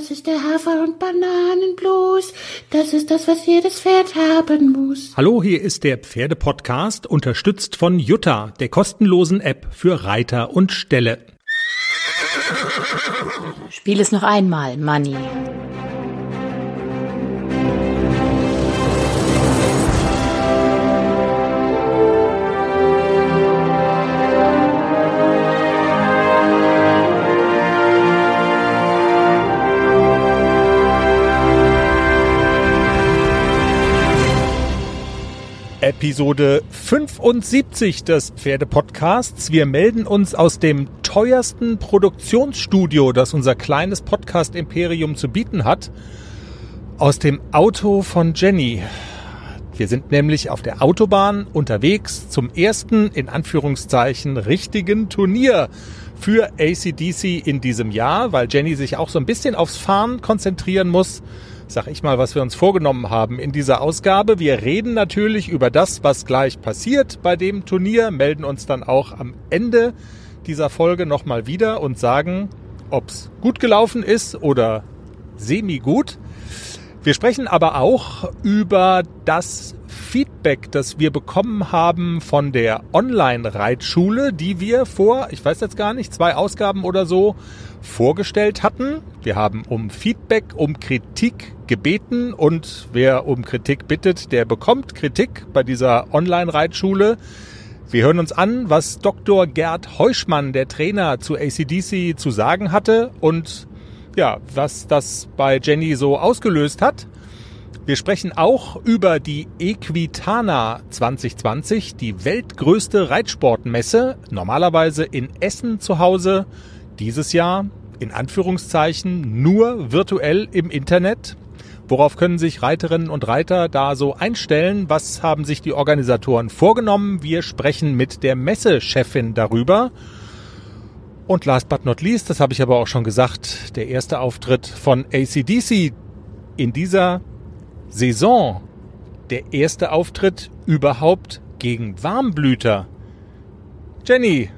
Das ist der Hafer- und Bananenblues. Das ist das, was jedes Pferd haben muss. Hallo, hier ist der Pferdepodcast, unterstützt von Jutta, der kostenlosen App für Reiter und Ställe. Spiel es noch einmal, Manny. Episode 75 des Pferdepodcasts. Wir melden uns aus dem teuersten Produktionsstudio, das unser kleines Podcast-Imperium zu bieten hat, aus dem Auto von Jenny. Wir sind nämlich auf der Autobahn unterwegs zum ersten, in Anführungszeichen, richtigen Turnier für ACDC in diesem Jahr, weil Jenny sich auch so ein bisschen aufs Fahren konzentrieren muss sag ich mal, was wir uns vorgenommen haben in dieser Ausgabe. Wir reden natürlich über das, was gleich passiert bei dem Turnier, melden uns dann auch am Ende dieser Folge nochmal wieder und sagen, ob's gut gelaufen ist oder semi-gut. Wir sprechen aber auch über das Feedback, das wir bekommen haben von der Online-Reitschule, die wir vor, ich weiß jetzt gar nicht, zwei Ausgaben oder so vorgestellt hatten. Wir haben um Feedback, um Kritik gebeten und wer um Kritik bittet, der bekommt Kritik bei dieser Online-Reitschule. Wir hören uns an, was Dr. Gerd Heuschmann, der Trainer zu ACDC, zu sagen hatte und ja, was das bei Jenny so ausgelöst hat. Wir sprechen auch über die Equitana 2020, die weltgrößte Reitsportmesse, normalerweise in Essen zu Hause, dieses Jahr in Anführungszeichen nur virtuell im Internet. Worauf können sich Reiterinnen und Reiter da so einstellen? Was haben sich die Organisatoren vorgenommen? Wir sprechen mit der Messechefin darüber. Und last but not least, das habe ich aber auch schon gesagt, der erste Auftritt von ACDC in dieser Saison. Der erste Auftritt überhaupt gegen Warmblüter. Jenny,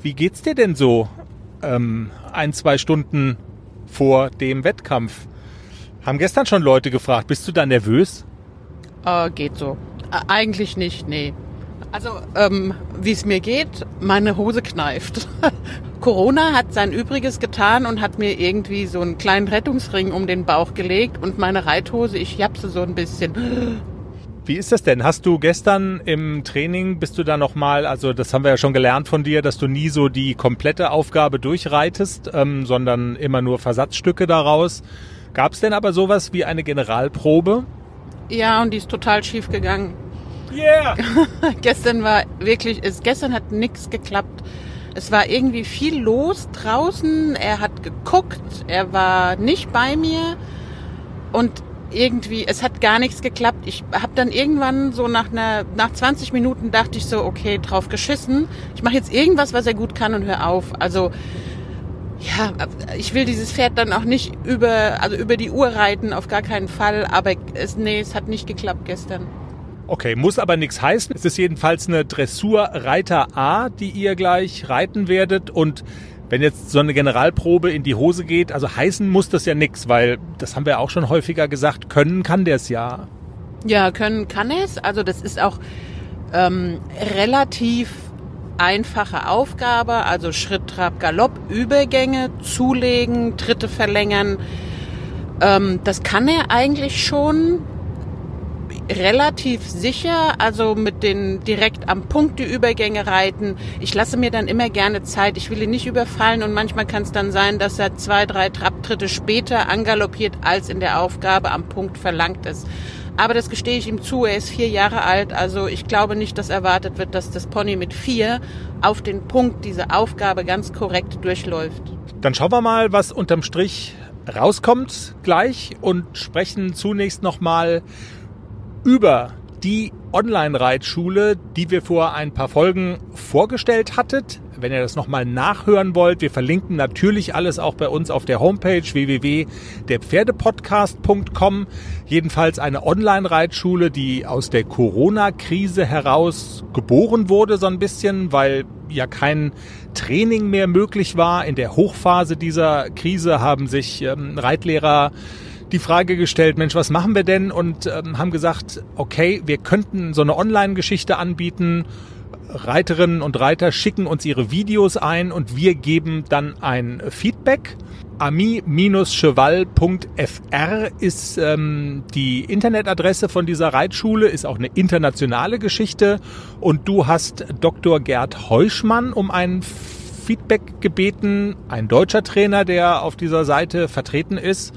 wie geht's dir denn so ähm, ein, zwei Stunden vor dem Wettkampf? Haben gestern schon Leute gefragt, bist du da nervös? Äh, geht so. Äh, eigentlich nicht, nee. Also, ähm, wie es mir geht, meine Hose kneift. Corona hat sein Übriges getan und hat mir irgendwie so einen kleinen Rettungsring um den Bauch gelegt und meine Reithose, ich japse so ein bisschen. Wie ist das denn? Hast du gestern im Training, bist du da nochmal, also das haben wir ja schon gelernt von dir, dass du nie so die komplette Aufgabe durchreitest, ähm, sondern immer nur Versatzstücke daraus. Gab es denn aber sowas wie eine Generalprobe? Ja, und die ist total schief gegangen. Yeah! gestern war wirklich, es, gestern hat nichts geklappt. Es war irgendwie viel los draußen. Er hat geguckt, er war nicht bei mir und irgendwie, es hat gar nichts geklappt. Ich habe dann irgendwann so nach einer, nach 20 Minuten dachte ich so, okay, drauf geschissen. Ich mache jetzt irgendwas, was er gut kann und hör auf. Also ja, ich will dieses Pferd dann auch nicht über, also über die Uhr reiten, auf gar keinen Fall. Aber es, nee, es hat nicht geklappt gestern. Okay, muss aber nichts heißen. Es ist jedenfalls eine Dressurreiter A, die ihr gleich reiten werdet. Und wenn jetzt so eine Generalprobe in die Hose geht, also heißen muss das ja nichts, weil das haben wir auch schon häufiger gesagt, können kann der es ja. Ja, können kann es. Also das ist auch ähm, relativ einfache Aufgabe, also Schritt, Trab, Galopp, Übergänge, zulegen, Tritte verlängern. Ähm, das kann er eigentlich schon relativ sicher, also mit den direkt am Punkt die Übergänge reiten. Ich lasse mir dann immer gerne Zeit. Ich will ihn nicht überfallen und manchmal kann es dann sein, dass er zwei, drei Trabtritte später angaloppiert, als in der Aufgabe am Punkt verlangt ist. Aber das gestehe ich ihm zu, er ist vier Jahre alt, also ich glaube nicht, dass erwartet wird, dass das Pony mit vier auf den Punkt diese Aufgabe ganz korrekt durchläuft. Dann schauen wir mal, was unterm Strich rauskommt gleich und sprechen zunächst nochmal über die Online-Reitschule, die wir vor ein paar Folgen vorgestellt hattet. wenn ihr das nochmal nachhören wollt. Wir verlinken natürlich alles auch bei uns auf der Homepage www.derpferdepodcast.com. Jedenfalls eine Online-Reitschule, die aus der Corona-Krise heraus geboren wurde, so ein bisschen, weil ja kein Training mehr möglich war. In der Hochphase dieser Krise haben sich ähm, Reitlehrer die Frage gestellt, Mensch, was machen wir denn? Und ähm, haben gesagt, okay, wir könnten so eine Online-Geschichte anbieten. Reiterinnen und Reiter schicken uns ihre Videos ein und wir geben dann ein Feedback. ami-cheval.fr ist ähm, die Internetadresse von dieser Reitschule, ist auch eine internationale Geschichte. Und du hast Dr. Gerd Heuschmann um ein Feedback gebeten, ein deutscher Trainer, der auf dieser Seite vertreten ist.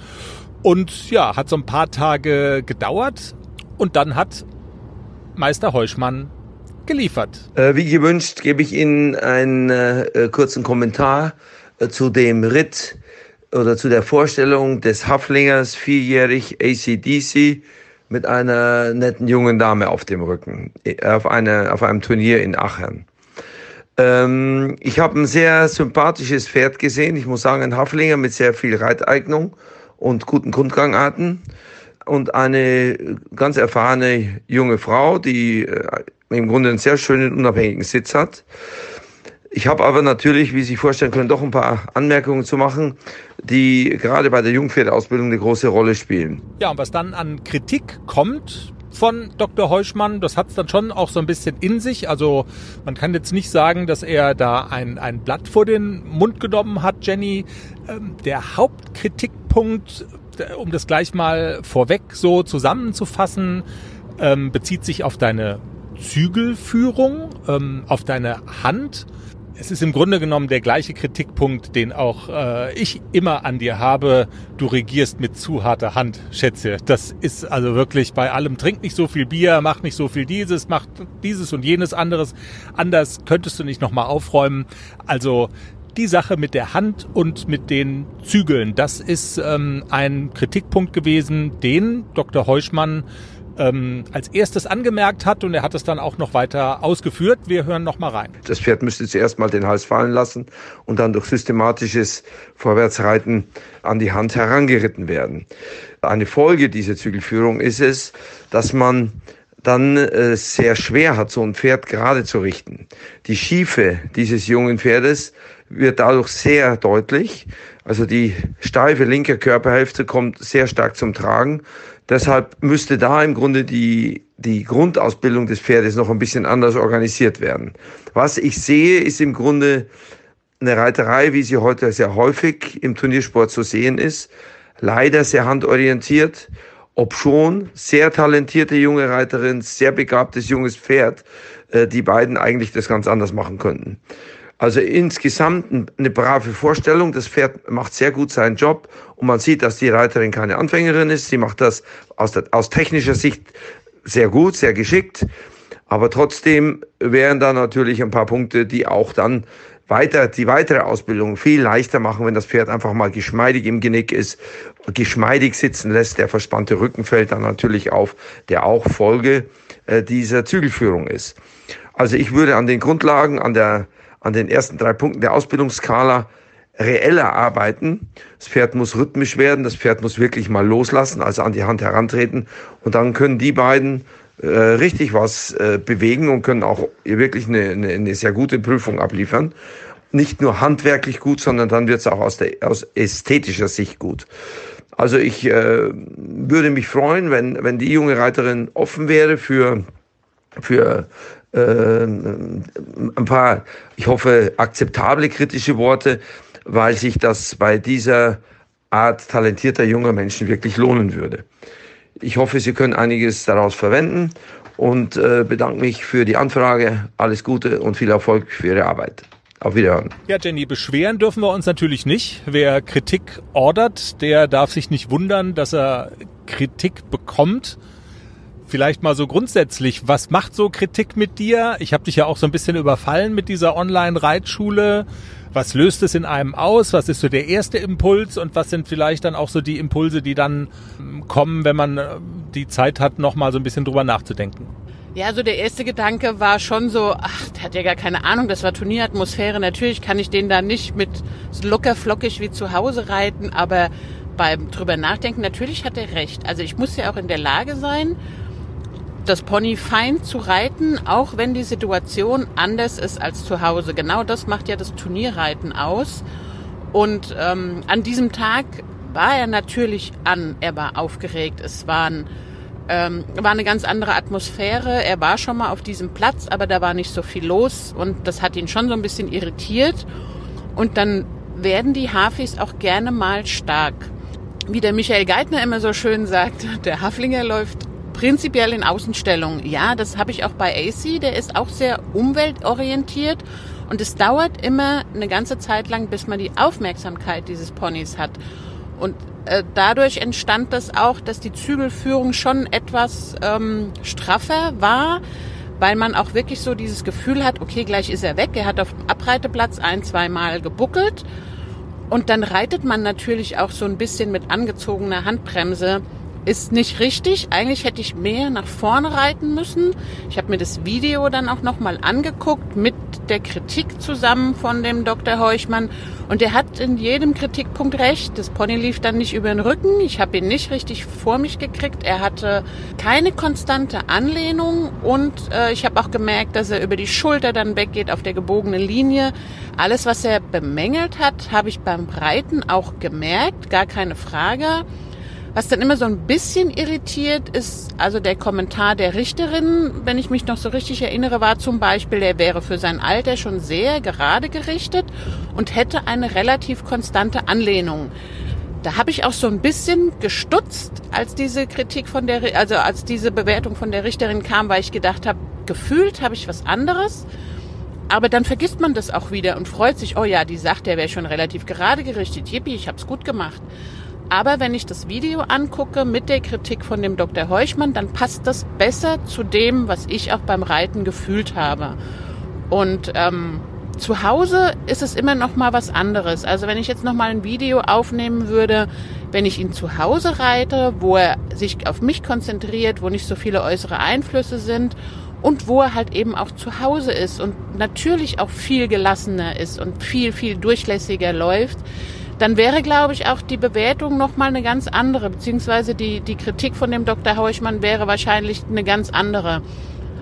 Und ja, hat so ein paar Tage gedauert und dann hat Meister Heuschmann geliefert. Äh, wie gewünscht gebe ich Ihnen einen äh, kurzen Kommentar äh, zu dem Ritt oder zu der Vorstellung des Haflingers, vierjährig ACDC, mit einer netten jungen Dame auf dem Rücken, äh, auf, eine, auf einem Turnier in Aachen. Ähm, ich habe ein sehr sympathisches Pferd gesehen. Ich muss sagen, ein Haflinger mit sehr viel Reiteignung und guten Grundgangarten und eine ganz erfahrene junge Frau, die äh, im Grunde einen sehr schönen unabhängigen Sitz hat. Ich habe aber natürlich, wie Sie sich vorstellen können, doch ein paar Anmerkungen zu machen, die gerade bei der Jungpferdeausbildung eine große Rolle spielen. Ja, und was dann an Kritik kommt, von Dr. Heuschmann. Das hat es dann schon auch so ein bisschen in sich. Also man kann jetzt nicht sagen, dass er da ein, ein Blatt vor den Mund genommen hat, Jenny. Ähm, der Hauptkritikpunkt, äh, um das gleich mal vorweg so zusammenzufassen, ähm, bezieht sich auf deine Zügelführung, ähm, auf deine Hand es ist im Grunde genommen der gleiche Kritikpunkt, den auch äh, ich immer an dir habe. Du regierst mit zu harter Hand, Schätze. Das ist also wirklich bei allem. Trink nicht so viel Bier, mach nicht so viel dieses, mach dieses und jenes anderes. Anders könntest du nicht nochmal aufräumen. Also die Sache mit der Hand und mit den Zügeln, das ist ähm, ein Kritikpunkt gewesen, den Dr. Heuschmann ähm, als erstes angemerkt hat und er hat es dann auch noch weiter ausgeführt. Wir hören noch mal rein. Das Pferd müsste zuerst mal den Hals fallen lassen und dann durch systematisches Vorwärtsreiten an die Hand herangeritten werden. Eine Folge dieser Zügelführung ist es, dass man dann äh, sehr schwer hat, so ein Pferd gerade zu richten. Die Schiefe dieses jungen Pferdes wird dadurch sehr deutlich. Also die steife linke Körperhälfte kommt sehr stark zum Tragen Deshalb müsste da im Grunde die, die Grundausbildung des Pferdes noch ein bisschen anders organisiert werden. Was ich sehe, ist im Grunde eine Reiterei, wie sie heute sehr häufig im Turniersport zu sehen ist. Leider sehr handorientiert, obschon sehr talentierte junge Reiterin, sehr begabtes junges Pferd, äh, die beiden eigentlich das ganz anders machen könnten. Also insgesamt eine brave Vorstellung. Das Pferd macht sehr gut seinen Job und man sieht, dass die Reiterin keine Anfängerin ist. Sie macht das aus, der, aus technischer Sicht sehr gut, sehr geschickt. Aber trotzdem wären da natürlich ein paar Punkte, die auch dann weiter, die weitere Ausbildung viel leichter machen, wenn das Pferd einfach mal geschmeidig im Genick ist, geschmeidig sitzen lässt. Der verspannte Rücken fällt dann natürlich auf, der auch Folge äh, dieser Zügelführung ist. Also ich würde an den Grundlagen, an der an den ersten drei Punkten der Ausbildungsskala reeller arbeiten. Das Pferd muss rhythmisch werden, das Pferd muss wirklich mal loslassen, also an die Hand herantreten. Und dann können die beiden äh, richtig was äh, bewegen und können auch wirklich eine, eine, eine sehr gute Prüfung abliefern. Nicht nur handwerklich gut, sondern dann wird es auch aus, der, aus ästhetischer Sicht gut. Also ich äh, würde mich freuen, wenn, wenn die junge Reiterin offen wäre für, für äh, ein paar, ich hoffe, akzeptable kritische Worte, weil sich das bei dieser Art talentierter junger Menschen wirklich lohnen würde. Ich hoffe, Sie können einiges daraus verwenden und äh, bedanke mich für die Anfrage. Alles Gute und viel Erfolg für Ihre Arbeit. Auf Wiederhören. Ja, Jenny, beschweren dürfen wir uns natürlich nicht. Wer Kritik ordert, der darf sich nicht wundern, dass er Kritik bekommt vielleicht mal so grundsätzlich, was macht so Kritik mit dir? Ich habe dich ja auch so ein bisschen überfallen mit dieser Online-Reitschule. Was löst es in einem aus? Was ist so der erste Impuls und was sind vielleicht dann auch so die Impulse, die dann ähm, kommen, wenn man äh, die Zeit hat, noch mal so ein bisschen drüber nachzudenken? Ja, also der erste Gedanke war schon so, ach, der hat ja gar keine Ahnung, das war Turnieratmosphäre. Natürlich kann ich den da nicht mit locker flockig wie zu Hause reiten, aber beim drüber nachdenken, natürlich hat er recht. Also ich muss ja auch in der Lage sein, das Pony fein zu reiten, auch wenn die Situation anders ist als zu Hause. Genau das macht ja das Turnierreiten aus. Und ähm, an diesem Tag war er natürlich an, er war aufgeregt, es waren ähm, war eine ganz andere Atmosphäre. Er war schon mal auf diesem Platz, aber da war nicht so viel los und das hat ihn schon so ein bisschen irritiert. Und dann werden die Hafis auch gerne mal stark. Wie der Michael Geithner immer so schön sagt, der Haflinger läuft prinzipiell in Außenstellung. Ja, das habe ich auch bei AC. Der ist auch sehr umweltorientiert und es dauert immer eine ganze Zeit lang, bis man die Aufmerksamkeit dieses Ponys hat. Und äh, dadurch entstand das auch, dass die Zügelführung schon etwas ähm, straffer war, weil man auch wirklich so dieses Gefühl hat, okay, gleich ist er weg. Er hat auf dem Abreiteplatz ein, zwei Mal gebuckelt. Und dann reitet man natürlich auch so ein bisschen mit angezogener Handbremse ist nicht richtig. Eigentlich hätte ich mehr nach vorne reiten müssen. Ich habe mir das Video dann auch nochmal angeguckt mit der Kritik zusammen von dem Dr. Heuchmann. Und er hat in jedem Kritikpunkt recht. Das Pony lief dann nicht über den Rücken. Ich habe ihn nicht richtig vor mich gekriegt. Er hatte keine konstante Anlehnung. Und äh, ich habe auch gemerkt, dass er über die Schulter dann weggeht auf der gebogenen Linie. Alles, was er bemängelt hat, habe ich beim Reiten auch gemerkt. Gar keine Frage. Was dann immer so ein bisschen irritiert, ist also der Kommentar der Richterin. Wenn ich mich noch so richtig erinnere, war zum Beispiel, er wäre für sein Alter schon sehr gerade gerichtet und hätte eine relativ konstante Anlehnung. Da habe ich auch so ein bisschen gestutzt, als diese Kritik von der, also als diese Bewertung von der Richterin kam, weil ich gedacht habe, gefühlt habe ich was anderes. Aber dann vergisst man das auch wieder und freut sich, oh ja, die sagt, der wäre schon relativ gerade gerichtet. Yippie, ich habe es gut gemacht. Aber wenn ich das Video angucke mit der Kritik von dem Dr. Heuchmann, dann passt das besser zu dem, was ich auch beim Reiten gefühlt habe. Und ähm, zu Hause ist es immer noch mal was anderes. Also wenn ich jetzt noch mal ein Video aufnehmen würde, wenn ich ihn zu Hause reite, wo er sich auf mich konzentriert, wo nicht so viele äußere Einflüsse sind und wo er halt eben auch zu Hause ist und natürlich auch viel gelassener ist und viel, viel durchlässiger läuft, dann wäre, glaube ich, auch die Bewertung nochmal eine ganz andere, beziehungsweise die, die Kritik von dem Dr. Heuchmann wäre wahrscheinlich eine ganz andere.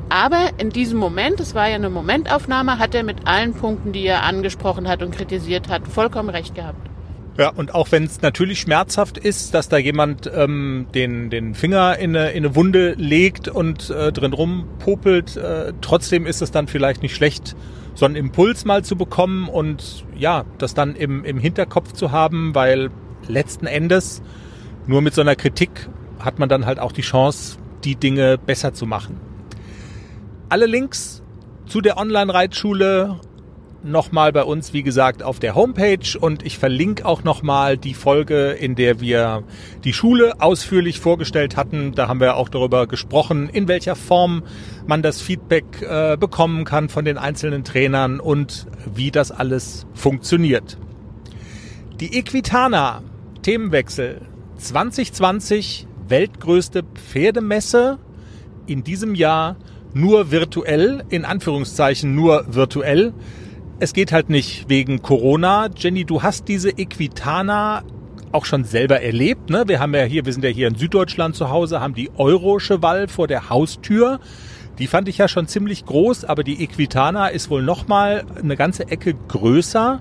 Aber in diesem Moment, es war ja eine Momentaufnahme, hat er mit allen Punkten, die er angesprochen hat und kritisiert hat, vollkommen recht gehabt. Ja, und auch wenn es natürlich schmerzhaft ist, dass da jemand ähm, den, den Finger in eine, in eine Wunde legt und äh, drin rumpopelt, äh, trotzdem ist es dann vielleicht nicht schlecht, so einen Impuls mal zu bekommen und ja, das dann im, im Hinterkopf zu haben, weil letzten Endes nur mit so einer Kritik hat man dann halt auch die Chance, die Dinge besser zu machen. Alle Links zu der Online-Reitschule nochmal bei uns, wie gesagt, auf der Homepage und ich verlinke auch nochmal die Folge, in der wir die Schule ausführlich vorgestellt hatten. Da haben wir auch darüber gesprochen, in welcher Form man das Feedback äh, bekommen kann von den einzelnen Trainern und wie das alles funktioniert. Die Equitana Themenwechsel 2020 weltgrößte Pferdemesse in diesem Jahr nur virtuell, in Anführungszeichen nur virtuell es geht halt nicht wegen Corona. Jenny, du hast diese Equitana auch schon selber erlebt. Ne? Wir haben ja hier, wir sind ja hier in Süddeutschland zu Hause, haben die Euro-Cheval vor der Haustür. Die fand ich ja schon ziemlich groß, aber die Equitana ist wohl noch mal eine ganze Ecke größer.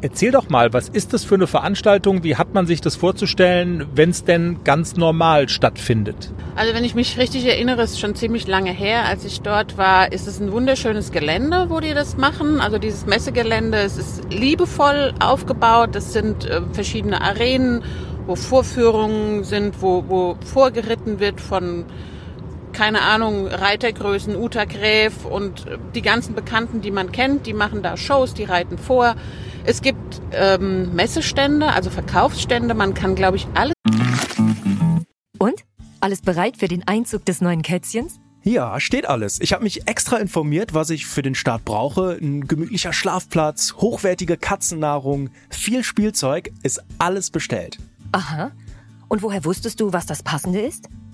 Erzähl doch mal, was ist das für eine Veranstaltung? Wie hat man sich das vorzustellen, wenn es denn ganz normal stattfindet? Also wenn ich mich richtig erinnere, ist schon ziemlich lange her, als ich dort war, ist es ein wunderschönes Gelände, wo die das machen. Also dieses Messegelände, es ist liebevoll aufgebaut. Es sind äh, verschiedene Arenen, wo Vorführungen sind, wo, wo vorgeritten wird von keine Ahnung, Reitergrößen, Uta Gräf und die ganzen Bekannten, die man kennt, die machen da Shows, die reiten vor. Es gibt ähm, Messestände, also Verkaufsstände. Man kann, glaube ich, alles. Und? Alles bereit für den Einzug des neuen Kätzchens? Ja, steht alles. Ich habe mich extra informiert, was ich für den Start brauche. Ein gemütlicher Schlafplatz, hochwertige Katzennahrung, viel Spielzeug, ist alles bestellt. Aha. Und woher wusstest du, was das Passende ist?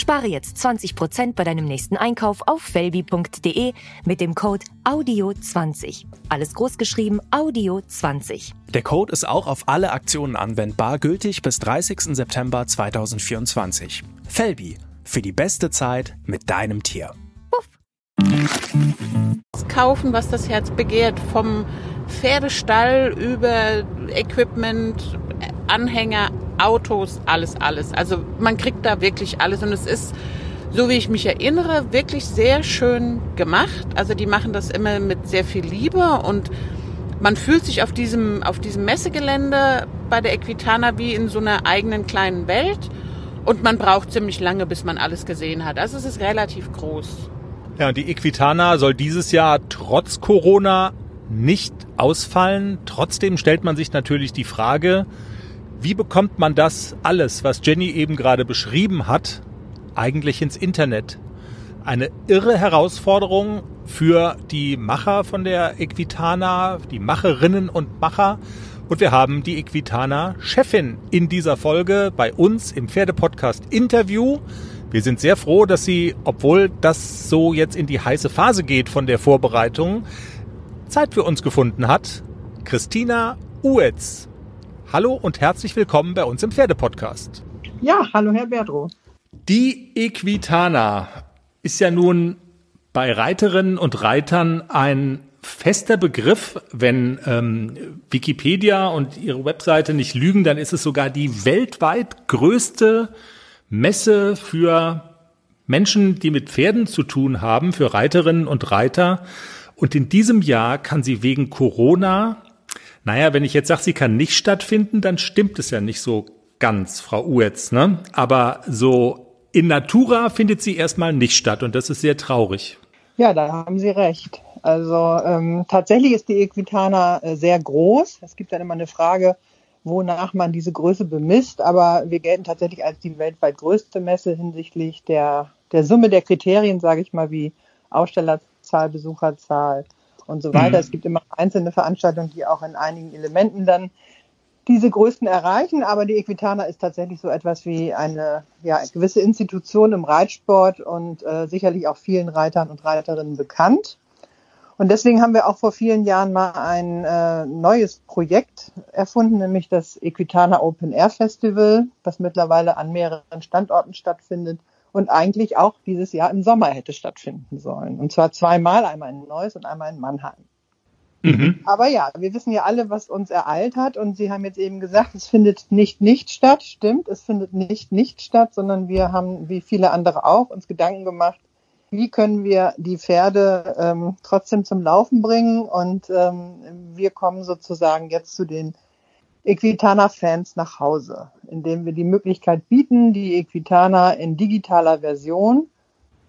Spare jetzt 20% bei deinem nächsten Einkauf auf felbi.de mit dem Code AUDIO20. Alles groß geschrieben AUDIO20. Der Code ist auch auf alle Aktionen anwendbar, gültig bis 30. September 2024. Felbi, für die beste Zeit mit deinem Tier. Kaufen, was das Herz begehrt, vom Pferdestall über Equipment, Anhänger, Autos, alles, alles. Also man kriegt da wirklich alles und es ist, so wie ich mich erinnere, wirklich sehr schön gemacht. Also die machen das immer mit sehr viel Liebe und man fühlt sich auf diesem, auf diesem Messegelände bei der Equitana wie in so einer eigenen kleinen Welt. Und man braucht ziemlich lange, bis man alles gesehen hat. Also es ist relativ groß. Ja, und die Equitana soll dieses Jahr trotz Corona nicht ausfallen. Trotzdem stellt man sich natürlich die Frage, wie bekommt man das alles, was Jenny eben gerade beschrieben hat, eigentlich ins Internet? Eine irre Herausforderung für die Macher von der Equitana, die Macherinnen und Macher. Und wir haben die Equitana-Chefin in dieser Folge bei uns im Pferdepodcast Interview. Wir sind sehr froh, dass sie, obwohl das so jetzt in die heiße Phase geht von der Vorbereitung, Zeit für uns gefunden hat. Christina Uetz. Hallo und herzlich willkommen bei uns im Pferdepodcast. Ja, hallo Herr Berdro. Die Equitana ist ja nun bei Reiterinnen und Reitern ein fester Begriff. Wenn ähm, Wikipedia und ihre Webseite nicht lügen, dann ist es sogar die weltweit größte Messe für Menschen, die mit Pferden zu tun haben, für Reiterinnen und Reiter. Und in diesem Jahr kann sie wegen Corona naja, wenn ich jetzt sage, sie kann nicht stattfinden, dann stimmt es ja nicht so ganz, Frau Uetz. Ne? Aber so in Natura findet sie erstmal nicht statt und das ist sehr traurig. Ja, da haben Sie recht. Also ähm, tatsächlich ist die Equitana äh, sehr groß. Es gibt dann immer eine Frage, wonach man diese Größe bemisst, aber wir gelten tatsächlich als die weltweit größte Messe hinsichtlich der, der Summe der Kriterien, sage ich mal, wie Ausstellerzahl, Besucherzahl, und so weiter. Mhm. Es gibt immer einzelne Veranstaltungen, die auch in einigen Elementen dann diese Größten erreichen, aber die Equitana ist tatsächlich so etwas wie eine ja, gewisse Institution im Reitsport und äh, sicherlich auch vielen Reitern und Reiterinnen bekannt. Und deswegen haben wir auch vor vielen Jahren mal ein äh, neues Projekt erfunden, nämlich das Equitana Open Air Festival, das mittlerweile an mehreren Standorten stattfindet und eigentlich auch dieses Jahr im Sommer hätte stattfinden sollen. Und zwar zweimal, einmal in Neuss und einmal in Mannheim. Mhm. Aber ja, wir wissen ja alle, was uns ereilt hat und Sie haben jetzt eben gesagt, es findet nicht nicht statt. Stimmt, es findet nicht nicht statt, sondern wir haben, wie viele andere auch, uns Gedanken gemacht, wie können wir die Pferde ähm, trotzdem zum Laufen bringen und ähm, wir kommen sozusagen jetzt zu den Equitana-Fans nach Hause, indem wir die Möglichkeit bieten, die Equitana in digitaler Version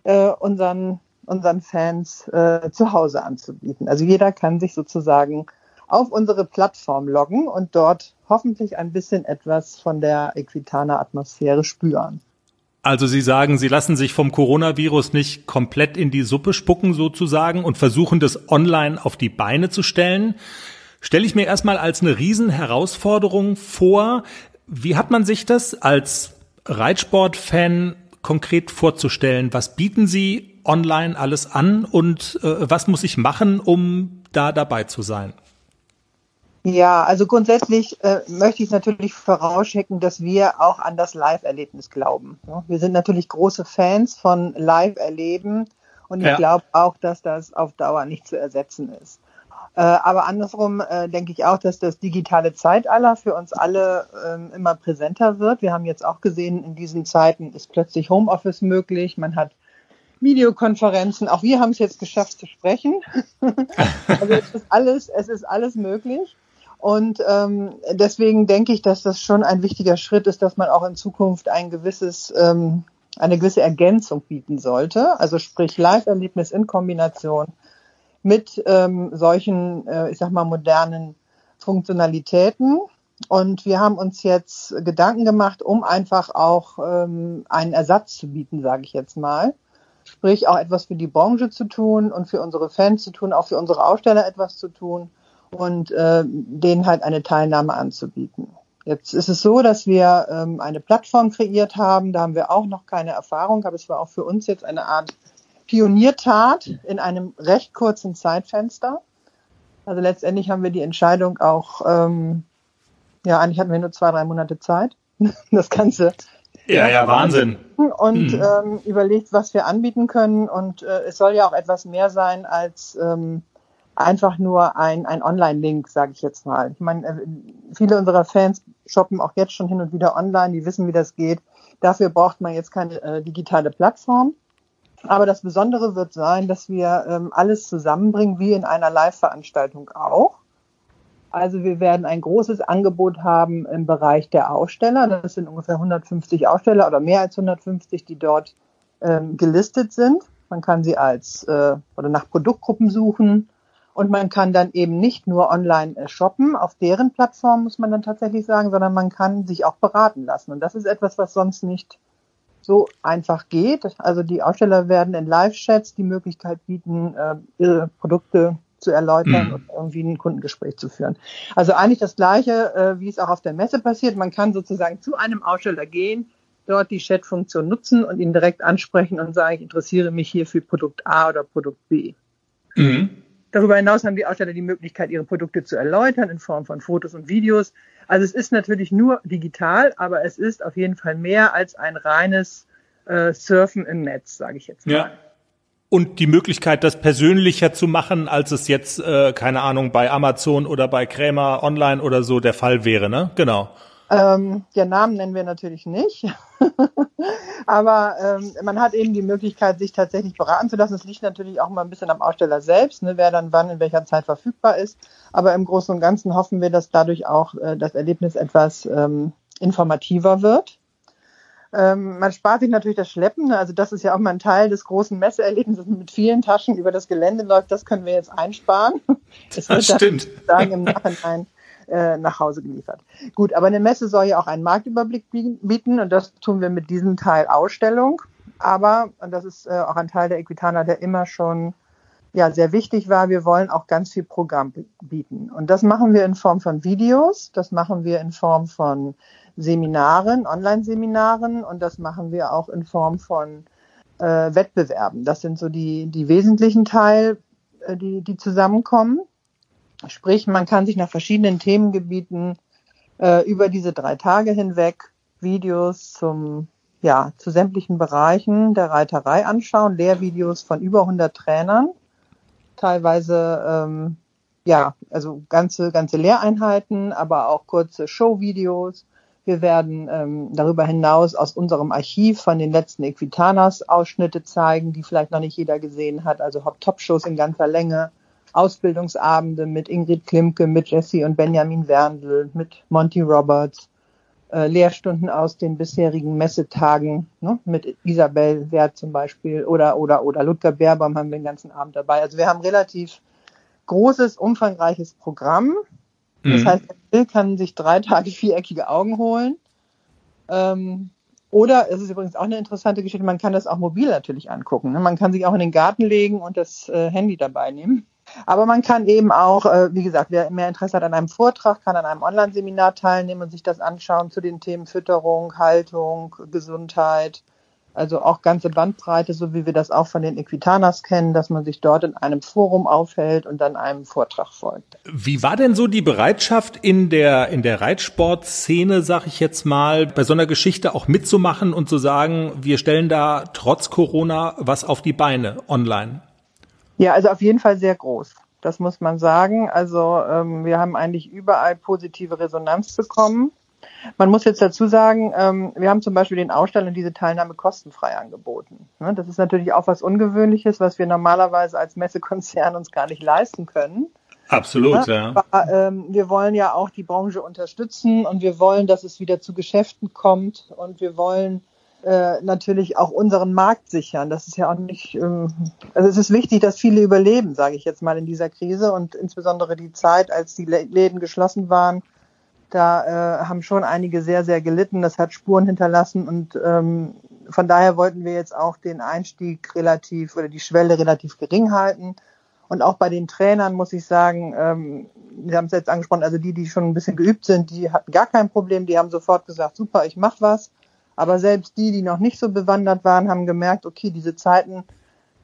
äh, unseren, unseren Fans äh, zu Hause anzubieten. Also jeder kann sich sozusagen auf unsere Plattform loggen und dort hoffentlich ein bisschen etwas von der Equitana-Atmosphäre spüren. Also Sie sagen, Sie lassen sich vom Coronavirus nicht komplett in die Suppe spucken sozusagen und versuchen das online auf die Beine zu stellen stelle ich mir erstmal als eine Riesenherausforderung vor. Wie hat man sich das als Reitsportfan konkret vorzustellen? Was bieten Sie online alles an und äh, was muss ich machen, um da dabei zu sein? Ja, also grundsätzlich äh, möchte ich natürlich vorausschicken, dass wir auch an das Live-Erlebnis glauben. Wir sind natürlich große Fans von Live-Erleben und ich ja. glaube auch, dass das auf Dauer nicht zu ersetzen ist. Äh, aber andersrum äh, denke ich auch, dass das digitale Zeitalter für uns alle ähm, immer präsenter wird. Wir haben jetzt auch gesehen, in diesen Zeiten ist plötzlich Homeoffice möglich. Man hat Videokonferenzen. Auch wir haben es jetzt geschafft zu sprechen. also es ist alles, es ist alles möglich. Und ähm, deswegen denke ich, dass das schon ein wichtiger Schritt ist, dass man auch in Zukunft ein gewisses, ähm, eine gewisse Ergänzung bieten sollte. Also sprich Live-Erlebnis in Kombination mit ähm, solchen, äh, ich sag mal, modernen Funktionalitäten. Und wir haben uns jetzt Gedanken gemacht, um einfach auch ähm, einen Ersatz zu bieten, sage ich jetzt mal. Sprich, auch etwas für die Branche zu tun und für unsere Fans zu tun, auch für unsere Aussteller etwas zu tun und äh, denen halt eine Teilnahme anzubieten. Jetzt ist es so, dass wir ähm, eine Plattform kreiert haben. Da haben wir auch noch keine Erfahrung, aber es war auch für uns jetzt eine Art Pioniertat in einem recht kurzen Zeitfenster. Also letztendlich haben wir die Entscheidung auch, ähm, ja, eigentlich hatten wir nur zwei, drei Monate Zeit, das Ganze. Ja, ja, Wahnsinn. Und mhm. ähm, überlegt, was wir anbieten können. Und äh, es soll ja auch etwas mehr sein als ähm, einfach nur ein, ein Online-Link, sage ich jetzt mal. Ich meine, äh, viele unserer Fans shoppen auch jetzt schon hin und wieder online, die wissen, wie das geht. Dafür braucht man jetzt keine äh, digitale Plattform. Aber das Besondere wird sein, dass wir ähm, alles zusammenbringen, wie in einer Live-Veranstaltung auch. Also wir werden ein großes Angebot haben im Bereich der Aussteller. Das sind ungefähr 150 Aussteller oder mehr als 150, die dort ähm, gelistet sind. Man kann sie als äh, oder nach Produktgruppen suchen und man kann dann eben nicht nur online äh, shoppen, auf deren Plattform muss man dann tatsächlich sagen, sondern man kann sich auch beraten lassen. Und das ist etwas, was sonst nicht so einfach geht. Also die Aussteller werden in Live-Chats die Möglichkeit bieten, äh, ihre Produkte zu erläutern mhm. und irgendwie ein Kundengespräch zu führen. Also eigentlich das Gleiche, äh, wie es auch auf der Messe passiert. Man kann sozusagen zu einem Aussteller gehen, dort die Chat-Funktion nutzen und ihn direkt ansprechen und sagen, ich interessiere mich hier für Produkt A oder Produkt B. Mhm. Darüber hinaus haben die Aussteller die Möglichkeit, ihre Produkte zu erläutern in Form von Fotos und Videos. Also es ist natürlich nur digital, aber es ist auf jeden Fall mehr als ein reines äh, Surfen im Netz, sage ich jetzt mal. Ja. Und die Möglichkeit, das persönlicher zu machen, als es jetzt, äh, keine Ahnung, bei Amazon oder bei Krämer Online oder so der Fall wäre, ne? Genau. Ähm, ja, Namen nennen wir natürlich nicht. Aber ähm, man hat eben die Möglichkeit, sich tatsächlich beraten zu lassen. Es liegt natürlich auch mal ein bisschen am Aussteller selbst, ne, wer dann wann in welcher Zeit verfügbar ist. Aber im Großen und Ganzen hoffen wir, dass dadurch auch äh, das Erlebnis etwas ähm, informativer wird. Ähm, man spart sich natürlich das Schleppen. Ne? Also das ist ja auch mal ein Teil des großen Messeerlebnisses mit vielen Taschen über das Gelände läuft. Das können wir jetzt einsparen. Das, das stimmt. Sagen im Nachhinein äh, nach Hause geliefert. Gut, aber eine Messe soll ja auch einen Marktüberblick bieten und das tun wir mit diesem Teil Ausstellung. Aber, und das ist äh, auch ein Teil der Equitana, der immer schon ja, sehr wichtig war, wir wollen auch ganz viel Programm bieten. Und das machen wir in Form von Videos, das machen wir in Form von Seminaren, Online-Seminaren und das machen wir auch in Form von äh, Wettbewerben. Das sind so die, die wesentlichen Teil, äh, die, die zusammenkommen. Sprich, man kann sich nach verschiedenen Themengebieten äh, über diese drei Tage hinweg Videos zum ja, zu sämtlichen Bereichen der Reiterei anschauen, Lehrvideos von über 100 Trainern, teilweise ähm, ja, also ganze ganze Lehreinheiten, aber auch kurze Showvideos. Wir werden ähm, darüber hinaus aus unserem Archiv von den letzten Equitanas Ausschnitte zeigen, die vielleicht noch nicht jeder gesehen hat, also Top-Shows in ganzer Länge. Ausbildungsabende mit Ingrid Klimke, mit Jesse und Benjamin Werndl, mit Monty Roberts, äh, Lehrstunden aus den bisherigen Messetagen, ne, mit Isabel Wert zum Beispiel oder, oder, oder Ludger Beerbaum haben wir den ganzen Abend dabei. Also wir haben relativ großes, umfangreiches Programm. Das mhm. heißt, Bill kann sich drei Tage viereckige Augen holen. Ähm, oder es ist übrigens auch eine interessante Geschichte, man kann das auch mobil natürlich angucken. Ne? Man kann sich auch in den Garten legen und das äh, Handy dabei nehmen. Aber man kann eben auch, äh, wie gesagt, wer mehr Interesse hat an einem Vortrag, kann an einem Online-Seminar teilnehmen und sich das anschauen zu den Themen Fütterung, Haltung, Gesundheit. Also auch ganze Bandbreite, so wie wir das auch von den Equitanas kennen, dass man sich dort in einem Forum aufhält und dann einem Vortrag folgt. Wie war denn so die Bereitschaft in der, in der Reitsportszene, sag ich jetzt mal, bei so einer Geschichte auch mitzumachen und zu sagen, wir stellen da trotz Corona was auf die Beine online? Ja, also auf jeden Fall sehr groß. Das muss man sagen. Also ähm, wir haben eigentlich überall positive Resonanz bekommen. Man muss jetzt dazu sagen, ähm, wir haben zum Beispiel den Ausstellern diese Teilnahme kostenfrei angeboten. Ne? Das ist natürlich auch was Ungewöhnliches, was wir normalerweise als Messekonzern uns gar nicht leisten können. Absolut, ne? ja. Aber, ähm, wir wollen ja auch die Branche unterstützen und wir wollen, dass es wieder zu Geschäften kommt und wir wollen äh, natürlich auch unseren Markt sichern. Das ist ja auch nicht, ähm, also es ist wichtig, dass viele überleben, sage ich jetzt mal in dieser Krise und insbesondere die Zeit, als die Läden geschlossen waren, da äh, haben schon einige sehr, sehr gelitten. Das hat Spuren hinterlassen und ähm, von daher wollten wir jetzt auch den Einstieg relativ oder die Schwelle relativ gering halten. Und auch bei den Trainern muss ich sagen, ähm, wir haben es jetzt angesprochen, also die, die schon ein bisschen geübt sind, die hatten gar kein Problem, die haben sofort gesagt, super, ich mach was. Aber selbst die, die noch nicht so bewandert waren, haben gemerkt, okay, diese Zeiten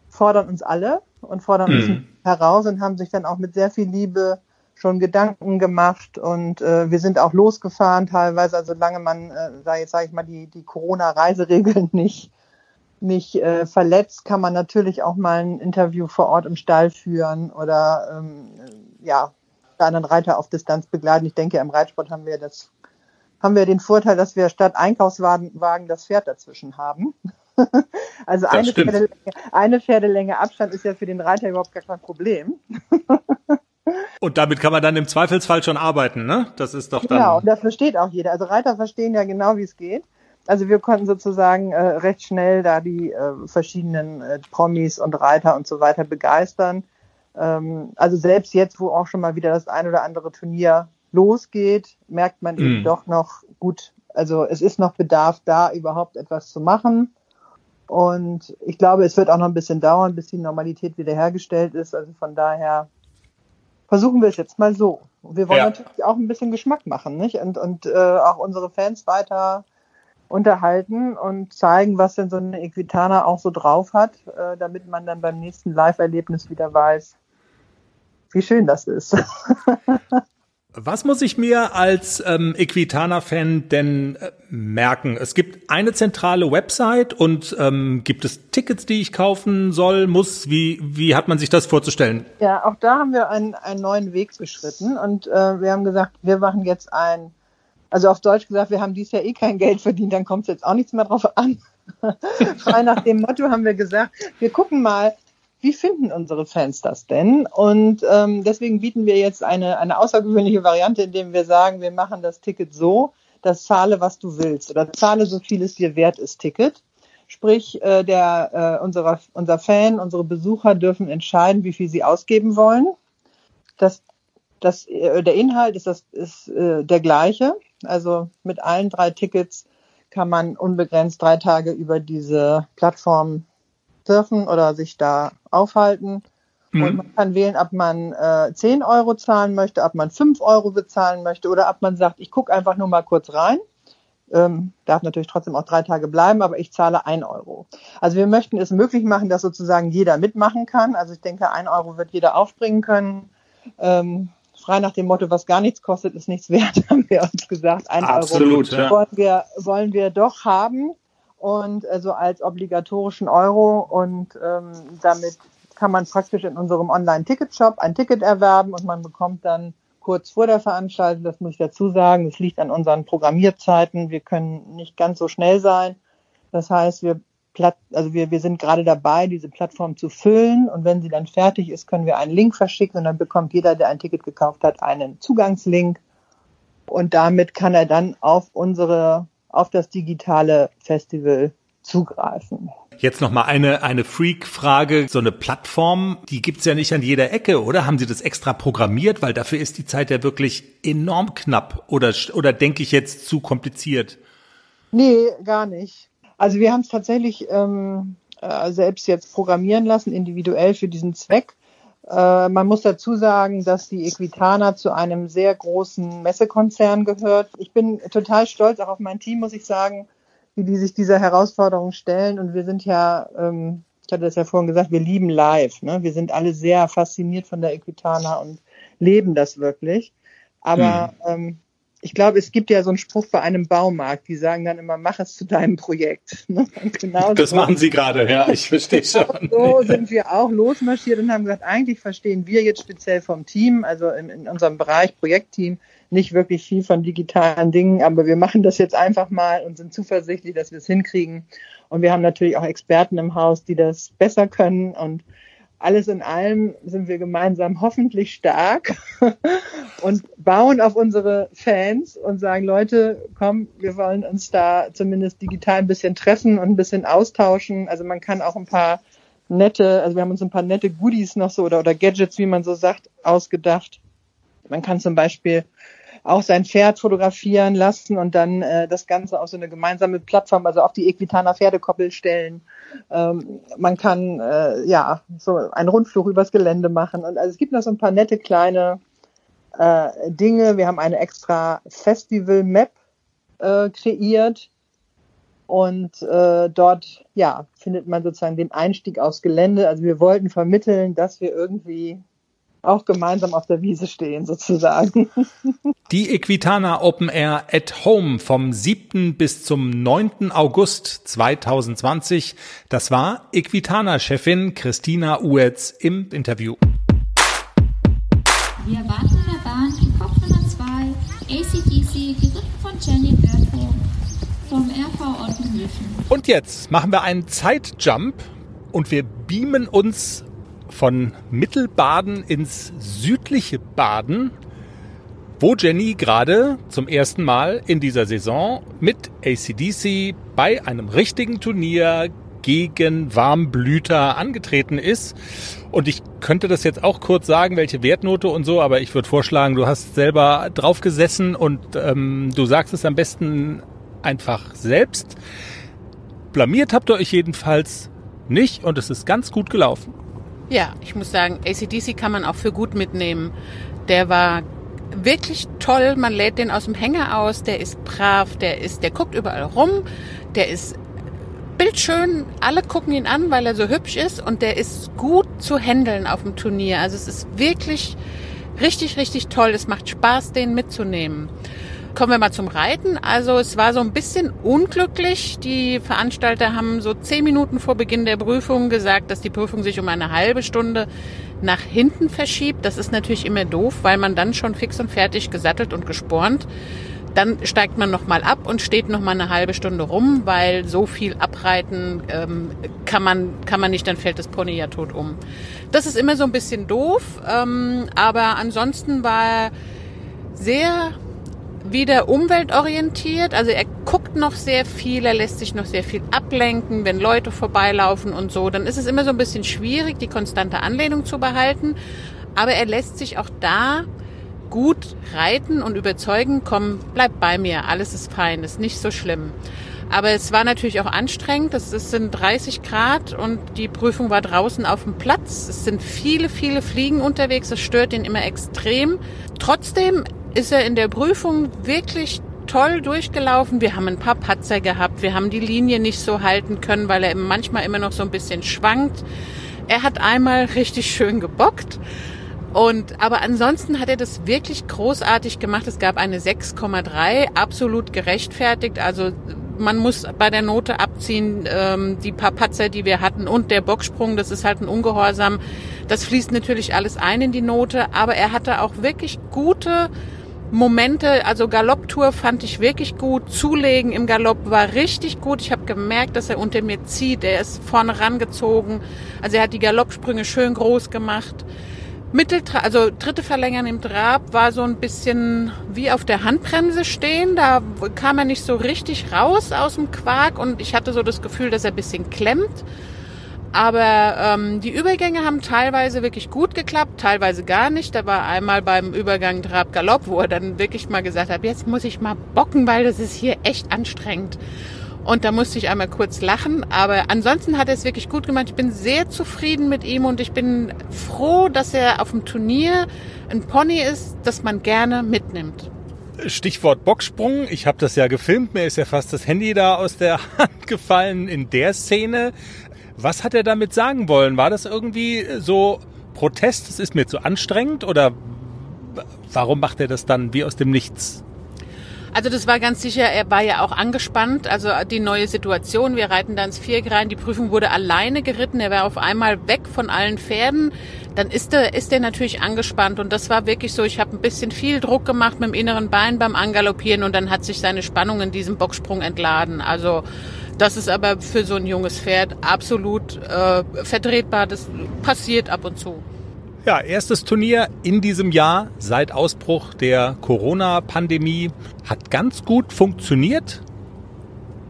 fordern uns alle und fordern mhm. uns heraus und haben sich dann auch mit sehr viel Liebe schon Gedanken gemacht und äh, wir sind auch losgefahren teilweise, also solange man, äh, da jetzt sage ich mal, die, die Corona-Reiseregeln nicht, nicht äh, verletzt, kann man natürlich auch mal ein Interview vor Ort im Stall führen oder ähm, ja, einen Reiter auf Distanz begleiten. Ich denke, im Reitsport haben wir das, haben wir den Vorteil, dass wir statt Einkaufswagen das Pferd dazwischen haben. also eine Pferdelänge, eine Pferdelänge Abstand ist ja für den Reiter überhaupt gar kein Problem. Und damit kann man dann im Zweifelsfall schon arbeiten, ne? Das ist doch dann. Genau, und das versteht auch jeder. Also Reiter verstehen ja genau, wie es geht. Also wir konnten sozusagen äh, recht schnell da die äh, verschiedenen äh, Promis und Reiter und so weiter begeistern. Ähm, also selbst jetzt, wo auch schon mal wieder das ein oder andere Turnier losgeht, merkt man eben mhm. doch noch gut, also es ist noch Bedarf da, überhaupt etwas zu machen. Und ich glaube, es wird auch noch ein bisschen dauern, bis die Normalität wiederhergestellt ist. Also von daher versuchen wir es jetzt mal so. Wir wollen ja. natürlich auch ein bisschen Geschmack machen, nicht? Und, und äh, auch unsere Fans weiter unterhalten und zeigen, was denn so eine Equitana auch so drauf hat, äh, damit man dann beim nächsten Live-Erlebnis wieder weiß, wie schön das ist. Was muss ich mir als ähm, Equitana-Fan denn äh, merken? Es gibt eine zentrale Website und ähm, gibt es Tickets, die ich kaufen soll, muss? Wie, wie hat man sich das vorzustellen? Ja, auch da haben wir einen, einen neuen Weg beschritten und äh, wir haben gesagt, wir machen jetzt ein, also auf Deutsch gesagt, wir haben dieses Jahr eh kein Geld verdient, dann kommt es jetzt auch nichts mehr drauf an. Frei nach dem Motto haben wir gesagt, wir gucken mal, wie finden unsere Fans das denn? Und ähm, deswegen bieten wir jetzt eine, eine außergewöhnliche Variante, indem wir sagen, wir machen das Ticket so, dass zahle, was du willst oder zahle so viel es dir wert ist, Ticket. Sprich, äh, der, äh, unserer, unser Fan, unsere Besucher dürfen entscheiden, wie viel sie ausgeben wollen. Das, das, äh, der Inhalt ist, das, ist äh, der gleiche. Also mit allen drei Tickets kann man unbegrenzt drei Tage über diese Plattform surfen oder sich da aufhalten. Mhm. Und man kann wählen, ob man äh, 10 Euro zahlen möchte, ob man 5 Euro bezahlen möchte oder ob man sagt, ich gucke einfach nur mal kurz rein. Ähm, darf natürlich trotzdem auch drei Tage bleiben, aber ich zahle 1 Euro. Also wir möchten es möglich machen, dass sozusagen jeder mitmachen kann. Also ich denke, 1 Euro wird jeder aufbringen können. Ähm, frei nach dem Motto, was gar nichts kostet, ist nichts wert, haben wir uns gesagt. 1 Absolut, Euro ja. wollen, wir, wollen wir doch haben und also als obligatorischen Euro und ähm, damit kann man praktisch in unserem Online-Ticket-Shop ein Ticket erwerben und man bekommt dann kurz vor der Veranstaltung, das muss ich dazu sagen, das liegt an unseren Programmierzeiten, wir können nicht ganz so schnell sein. Das heißt, wir Platt, also wir, wir sind gerade dabei, diese Plattform zu füllen und wenn sie dann fertig ist, können wir einen Link verschicken und dann bekommt jeder, der ein Ticket gekauft hat, einen Zugangslink und damit kann er dann auf unsere auf das digitale Festival zugreifen. Jetzt noch mal eine eine Freak-Frage. So eine Plattform, die gibt's ja nicht an jeder Ecke, oder? Haben Sie das extra programmiert? Weil dafür ist die Zeit ja wirklich enorm knapp. Oder oder denke ich jetzt zu kompliziert? Nee, gar nicht. Also wir haben es tatsächlich ähm, äh, selbst jetzt programmieren lassen, individuell für diesen Zweck. Äh, man muss dazu sagen, dass die Equitana zu einem sehr großen Messekonzern gehört. Ich bin total stolz auch auf mein Team, muss ich sagen, wie die sich dieser Herausforderung stellen. Und wir sind ja, ähm, ich hatte das ja vorhin gesagt, wir lieben live. Ne? Wir sind alle sehr fasziniert von der Equitana und leben das wirklich. Aber hm. ähm, ich glaube, es gibt ja so einen Spruch bei einem Baumarkt, die sagen dann immer, mach es zu deinem Projekt. Ne? Genau das so, machen Sie gerade, ja, ich verstehe schon. So sind wir auch losmarschiert und haben gesagt, eigentlich verstehen wir jetzt speziell vom Team, also in, in unserem Bereich Projektteam, nicht wirklich viel von digitalen Dingen, aber wir machen das jetzt einfach mal und sind zuversichtlich, dass wir es hinkriegen. Und wir haben natürlich auch Experten im Haus, die das besser können und alles in allem sind wir gemeinsam hoffentlich stark und bauen auf unsere Fans und sagen, Leute, komm, wir wollen uns da zumindest digital ein bisschen treffen und ein bisschen austauschen. Also man kann auch ein paar nette, also wir haben uns ein paar nette Goodies noch so oder, oder Gadgets, wie man so sagt, ausgedacht. Man kann zum Beispiel auch sein Pferd fotografieren lassen und dann äh, das Ganze auf so eine gemeinsame Plattform, also auf die Equitana Pferdekoppel stellen. Ähm, man kann äh, ja so einen Rundflug übers Gelände machen und also es gibt noch so ein paar nette kleine äh, Dinge. Wir haben eine extra Festival Map äh, kreiert und äh, dort ja findet man sozusagen den Einstieg aufs Gelände. Also wir wollten vermitteln, dass wir irgendwie auch gemeinsam auf der Wiese stehen, sozusagen. Die Equitana Open Air at Home vom 7. bis zum 9. August 2020. Das war Equitana-Chefin Christina Uetz im Interview. Wir warten in der Bahn in Kopf Nummer 2, ACDC, geritten von Jenny Berto vom RV Ottenhöfen. Und jetzt machen wir einen Zeitjump und wir beamen uns von Mittelbaden ins südliche Baden, wo Jenny gerade zum ersten Mal in dieser Saison mit ACDC bei einem richtigen Turnier gegen Warmblüter angetreten ist. Und ich könnte das jetzt auch kurz sagen, welche Wertnote und so, aber ich würde vorschlagen, du hast selber drauf gesessen und ähm, du sagst es am besten einfach selbst. Blamiert habt ihr euch jedenfalls nicht und es ist ganz gut gelaufen. Ja, ich muss sagen, ACDC kann man auch für gut mitnehmen. Der war wirklich toll. Man lädt den aus dem Hänger aus. Der ist brav. Der ist, der guckt überall rum. Der ist bildschön. Alle gucken ihn an, weil er so hübsch ist. Und der ist gut zu handeln auf dem Turnier. Also es ist wirklich richtig, richtig toll. Es macht Spaß, den mitzunehmen. Kommen wir mal zum Reiten. Also es war so ein bisschen unglücklich. Die Veranstalter haben so zehn Minuten vor Beginn der Prüfung gesagt, dass die Prüfung sich um eine halbe Stunde nach hinten verschiebt. Das ist natürlich immer doof, weil man dann schon fix und fertig gesattelt und gespornt. Dann steigt man nochmal ab und steht nochmal eine halbe Stunde rum, weil so viel abreiten ähm, kann, man, kann man nicht, dann fällt das Pony ja tot um. Das ist immer so ein bisschen doof, ähm, aber ansonsten war sehr wieder umweltorientiert. Also er guckt noch sehr viel, er lässt sich noch sehr viel ablenken, wenn Leute vorbeilaufen und so. Dann ist es immer so ein bisschen schwierig, die konstante Anlehnung zu behalten. Aber er lässt sich auch da gut reiten und überzeugen, komm, bleib bei mir, alles ist fein, ist nicht so schlimm. Aber es war natürlich auch anstrengend. Es sind 30 Grad und die Prüfung war draußen auf dem Platz. Es sind viele, viele Fliegen unterwegs. Das stört ihn immer extrem. Trotzdem ist er in der Prüfung wirklich toll durchgelaufen. Wir haben ein paar Patzer gehabt. Wir haben die Linie nicht so halten können, weil er manchmal immer noch so ein bisschen schwankt. Er hat einmal richtig schön gebockt. Und, aber ansonsten hat er das wirklich großartig gemacht. Es gab eine 6,3, absolut gerechtfertigt. Also man muss bei der Note abziehen, ähm, die paar Patzer, die wir hatten und der Bocksprung, das ist halt ein Ungehorsam. Das fließt natürlich alles ein in die Note, aber er hatte auch wirklich gute Momente, also Galopptour fand ich wirklich gut. Zulegen im Galopp war richtig gut. Ich habe gemerkt, dass er unter mir zieht. Er ist vorne rangezogen. Also er hat die Galoppsprünge schön groß gemacht. Mitteltra also dritte Verlängern im Trab war so ein bisschen wie auf der Handbremse stehen. Da kam er nicht so richtig raus aus dem Quark und ich hatte so das Gefühl, dass er ein bisschen klemmt. Aber ähm, die Übergänge haben teilweise wirklich gut geklappt, teilweise gar nicht. Da war einmal beim Übergang Trab Galopp, wo er dann wirklich mal gesagt hat, jetzt muss ich mal bocken, weil das ist hier echt anstrengend. Und da musste ich einmal kurz lachen. Aber ansonsten hat er es wirklich gut gemacht. Ich bin sehr zufrieden mit ihm und ich bin froh, dass er auf dem Turnier ein Pony ist, das man gerne mitnimmt. Stichwort Bocksprung. Ich habe das ja gefilmt. Mir ist ja fast das Handy da aus der Hand gefallen in der Szene. Was hat er damit sagen wollen? War das irgendwie so Protest, es ist mir zu anstrengend oder warum macht er das dann wie aus dem Nichts? Also das war ganz sicher, er war ja auch angespannt, also die neue Situation, wir reiten da ins Viereck rein, die Prüfung wurde alleine geritten, er war auf einmal weg von allen Pferden, dann ist er, ist er natürlich angespannt und das war wirklich so, ich habe ein bisschen viel Druck gemacht mit dem inneren Bein beim Angaloppieren und dann hat sich seine Spannung in diesem Bocksprung entladen, also das ist aber für so ein junges Pferd absolut äh, vertretbar, das passiert ab und zu. Ja, erstes Turnier in diesem Jahr seit Ausbruch der Corona-Pandemie hat ganz gut funktioniert.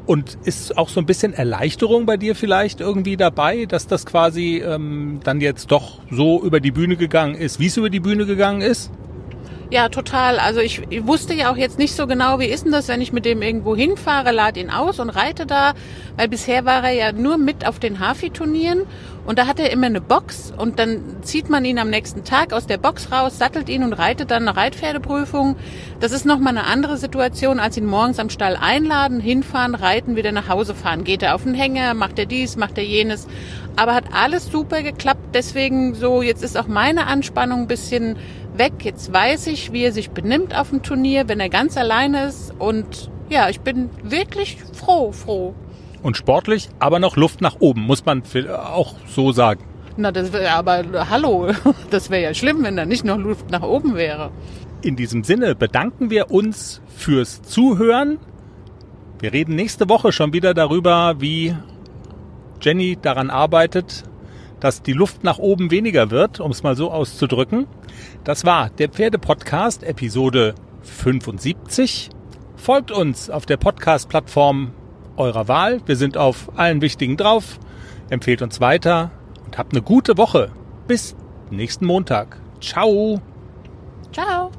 Und ist auch so ein bisschen Erleichterung bei dir vielleicht irgendwie dabei, dass das quasi ähm, dann jetzt doch so über die Bühne gegangen ist, wie es über die Bühne gegangen ist? Ja, total. Also ich, ich wusste ja auch jetzt nicht so genau, wie ist denn das, wenn ich mit dem irgendwo hinfahre, lade ihn aus und reite da, weil bisher war er ja nur mit auf den Hafi-Turnieren und da hat er immer eine Box und dann zieht man ihn am nächsten Tag aus der Box raus, sattelt ihn und reitet dann eine Reitpferdeprüfung. Das ist nochmal eine andere Situation, als ihn morgens am Stall einladen, hinfahren, reiten, wieder nach Hause fahren. Geht er auf den Hänger, macht er dies, macht er jenes. Aber hat alles super geklappt. Deswegen so, jetzt ist auch meine Anspannung ein bisschen weg. Jetzt weiß ich, wie er sich benimmt auf dem Turnier, wenn er ganz alleine ist. Und ja, ich bin wirklich froh, froh und sportlich, aber noch Luft nach oben, muss man auch so sagen. Na, das wäre aber, hallo, das wäre ja schlimm, wenn da nicht noch Luft nach oben wäre. In diesem Sinne bedanken wir uns fürs Zuhören. Wir reden nächste Woche schon wieder darüber, wie Jenny daran arbeitet, dass die Luft nach oben weniger wird, um es mal so auszudrücken. Das war der Pferdepodcast Episode 75. Folgt uns auf der Podcast-Plattform eurer Wahl. Wir sind auf allen wichtigen drauf. Empfehlt uns weiter und habt eine gute Woche. Bis nächsten Montag. Ciao. Ciao.